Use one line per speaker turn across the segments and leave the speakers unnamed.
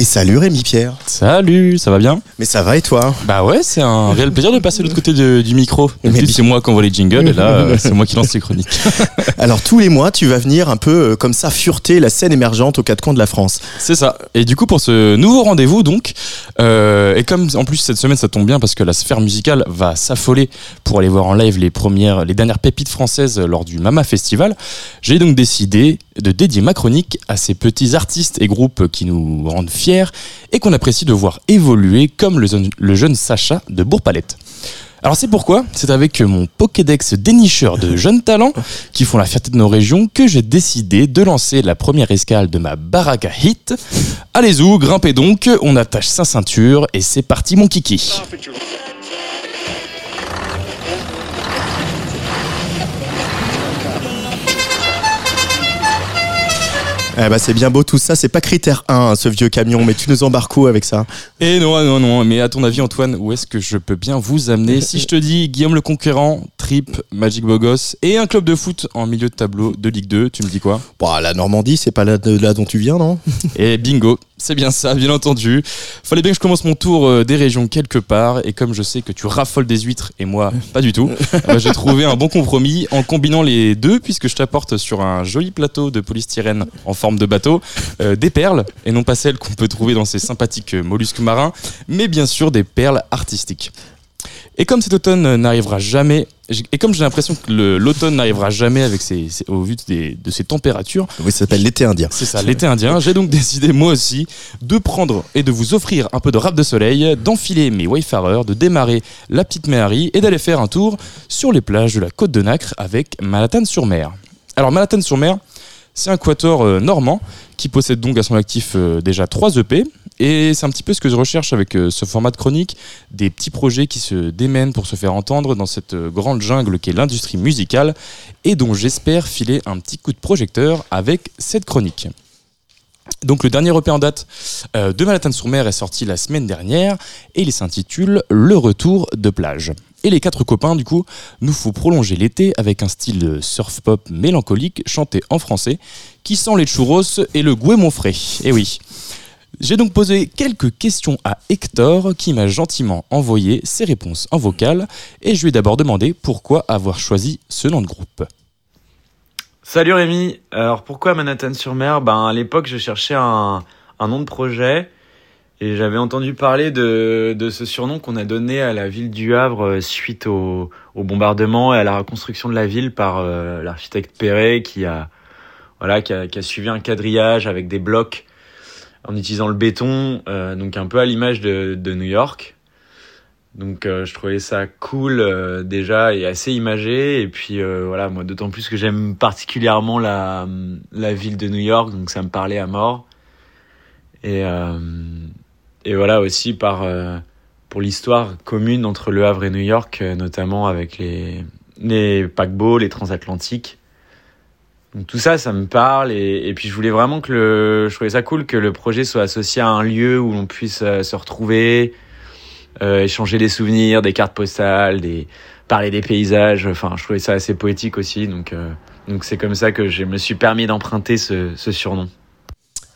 Et salut Rémi Pierre.
Salut, ça va bien?
Mais ça va et toi?
Bah ouais, c'est un réel plaisir de passer de l'autre côté de- du micro. C'est moi qui envoie les jingles et là, euh, c'est moi qui lance les chroniques.
Alors tous les mois, tu vas venir un peu euh, comme ça fureter la scène émergente aux quatre coins de la France.
C'est ça. Et du coup, pour ce nouveau rendez-vous, donc, euh, et comme en plus cette semaine ça tombe bien parce que la sphère musicale va s'affoler pour aller voir en live les premières, les dernières pépites françaises lors du Mama Festival, j'ai donc décidé de dédier ma chronique à ces petits artistes et groupes qui nous rendent fiers et qu'on apprécie de voir évoluer comme le, jeune- Sacha de Bourg-Palette. Alors c'est pourquoi? C'est avec mon Pokédex dénicheur de jeunes talents qui font la fierté de nos régions que j'ai décidé de lancer la première escale de ma Baraka Hit. Allez-y, grimpez donc, on attache sa ceinture et c'est parti mon kiki.
Eh bah c'est bien beau tout ça, c'est pas critère 1 hein, ce vieux camion, mais tu nous embarques où avec ça?
Et non, non, non, mais à ton avis Antoine, où est-ce que je peux bien vous amener? Si je te dis Guillaume le Conquérant, Trip, Magic Bogos et un club de foot en milieu de tableau de Ligue 2, tu me dis quoi?
Bon, la Normandie, c'est pas là, de là dont tu viens, non?
Et bingo, c'est bien ça, bien entendu. Fallait bien que je commence mon tour euh, des régions quelque part, et comme je sais que tu raffoles des huîtres et moi pas du tout, euh, bah, j'ai trouvé un bon compromis en combinant les deux, puisque je t'apporte sur un joli plateau de polystyrène en forme de bateau euh, des perles, et non pas celles qu'on peut trouver dans ces sympathiques mollusques marins, mais bien sûr des perles artistiques. Et comme cet automne n'arrivera jamais, et comme j'ai l'impression que l'automne n'arrivera jamais avec ses, ses- au vu des- de ces températures,
Oui, ça s'appelle l'été indien.
c'est ça, l'été indien. J'ai donc décidé, moi aussi, de prendre et de vous offrir un peu de rap de soleil, d'enfiler mes wayfarers, de démarrer la petite Méhari et d'aller faire un tour sur les plages de la côte de Nacre avec Malatane-sur-Mer. Alors, Malatane-sur-Mer, c'est un quator euh, normand qui possède donc à son actif euh, déjà 3 EP. Et c'est un petit peu ce que je recherche avec euh, ce format de chronique, des petits projets qui se démènent pour se faire entendre dans cette grande jungle qu'est l'industrie musicale et dont j'espère filer un petit coup de projecteur avec cette chronique. Donc le dernier EP en date de Malatane-sur-Mer est sorti la semaine dernière et il s'intitule Le retour de plage. Et les quatre copains, du coup, nous faut prolonger l'été avec un style surf pop mélancolique chanté en français qui sent les churros et le mon frais. Et oui. J'ai donc posé quelques questions à Hector qui m'a gentiment envoyé ses réponses en vocal et je lui ai d'abord demandé pourquoi avoir choisi ce nom de groupe.
Salut Rémi, alors pourquoi Manhattan-sur-Mer? Ben à l'époque je cherchais un nom de projet et j'avais entendu parler de, ce surnom qu'on a donné à la ville du Havre euh, suite au, bombardement et à la reconstruction de la ville par euh, l'architecte Perret qui a, voilà, qui, a, suivi un quadrillage avec des blocs en utilisant le béton, euh, donc un peu à l'image de, New York. Donc je trouvais ça cool déjà et assez imagé et puis voilà moi d'autant plus que j'aime particulièrement la ville de New York donc ça me parlait à mort et et voilà aussi par euh, pour l'histoire commune entre Le Havre et New York euh, notamment avec les les paquebots les transatlantiques donc tout ça ça me parle et, et puis je voulais vraiment que le je trouvais ça cool que le projet soit associé à un lieu où l'on puisse euh, se retrouver euh, échanger des souvenirs, des cartes postales, des parler des paysages. Enfin, je trouvais ça assez poétique aussi. Donc, euh, donc c'est comme ça que je me suis permis d'emprunter ce, ce surnom.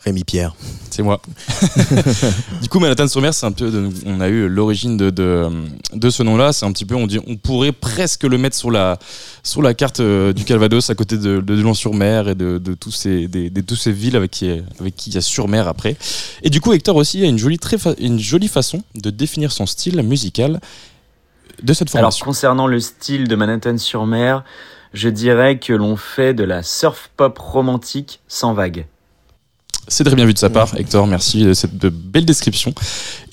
Rémi Pierre.
C'est moi. du coup, Manhattan-sur-Mer, c'est un peu. de- on a eu l'origine de, de, de ce nom-là. C'est un petit peu. On, dit, on pourrait presque le mettre sur la, sur la carte euh, du Calvados, à côté de, de Lyon-sur-Mer et de, de tous ces, des, des- tous ces villes avec qui, avec qui il y a sur-mer après. Et du coup, Hector aussi a une jolie, très fa- une jolie façon de définir son style musical de cette
Alors,
formation.
concernant le style de Manhattan-sur-Mer, je dirais que l'on fait de la surf pop romantique sans vague.
C'est très bien vu de sa part, Hector. Merci de cette belle description.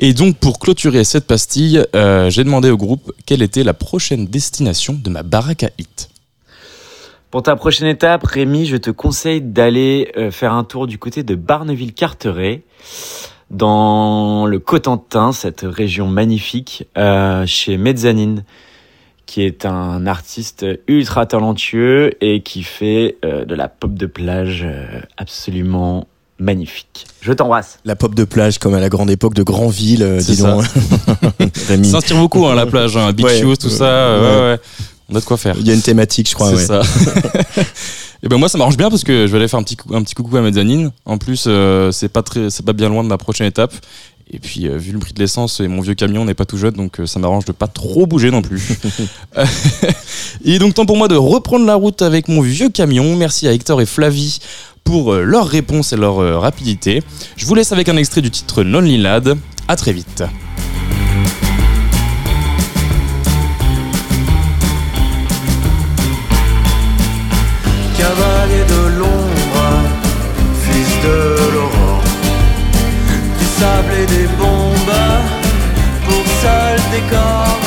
Et donc, pour clôturer cette pastille, euh, j'ai demandé au groupe quelle était la prochaine destination de ma baraque à hit.
Pour ta prochaine étape, Rémi, je te conseille d'aller euh, faire un tour du côté de Barneville-Carteret, dans le Cotentin, cette région magnifique, euh, chez Mezzanine, qui est un artiste ultra talentueux et qui fait de la pop de plage absolument
magnifique. Je t'embrasse.
La pop de plage comme à la grande époque de Grandville, euh, dis donc.
Ça s'inspire beaucoup, hein, la plage, hein, beach
Ouais.
shoes, tout ça. euh,
Ouais.
ouais, ouais. On a de quoi faire.
Il y a une thématique, je crois.
c'est
ouais.
ça. Et ben moi ça m'arrange bien parce que je vais aller faire un petit, un petit coucou à Mezzanine. En plus euh, c'est pas très c'est pas bien loin de ma prochaine étape. Et puis euh, vu le prix de l'essence et mon vieux camion n'est pas tout jeune donc euh, ça m'arrange de pas trop bouger non plus. et donc temps pour moi de reprendre la route avec mon vieux camion. Merci à Hector et Flavie pour euh, leur réponse et leur euh, rapidité. Je vous laisse avec un extrait du titre Lonely Lad. À très vite.
Cavalier de l'ombre, fils de l'aurore, du sable et des bombes, pour seul décor,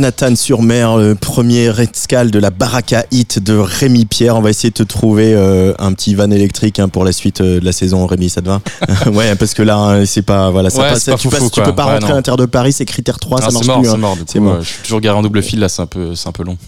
Manhattan-sur-Mer, euh, premier Redscal de la Baraka Hit de Rémi Pierre. On va essayer de te trouver euh, un petit van électrique hein, pour la suite euh, de la saison, Rémi, ça te va? Ouais, parce que là, hein, c'est pas. Voilà, ça
Ouais,
passe-
pas
tu, passes- peux pas
Ouais,
rentrer
non.
à l'intérieur de Paris, c'est critère 3,
Ah,
ça marche
mort,
plus.
c'est
hein.
mort. Du
C'est
coup,
mort.
euh, je suis toujours garé en double fil là, c'est un peu c'est un peu long.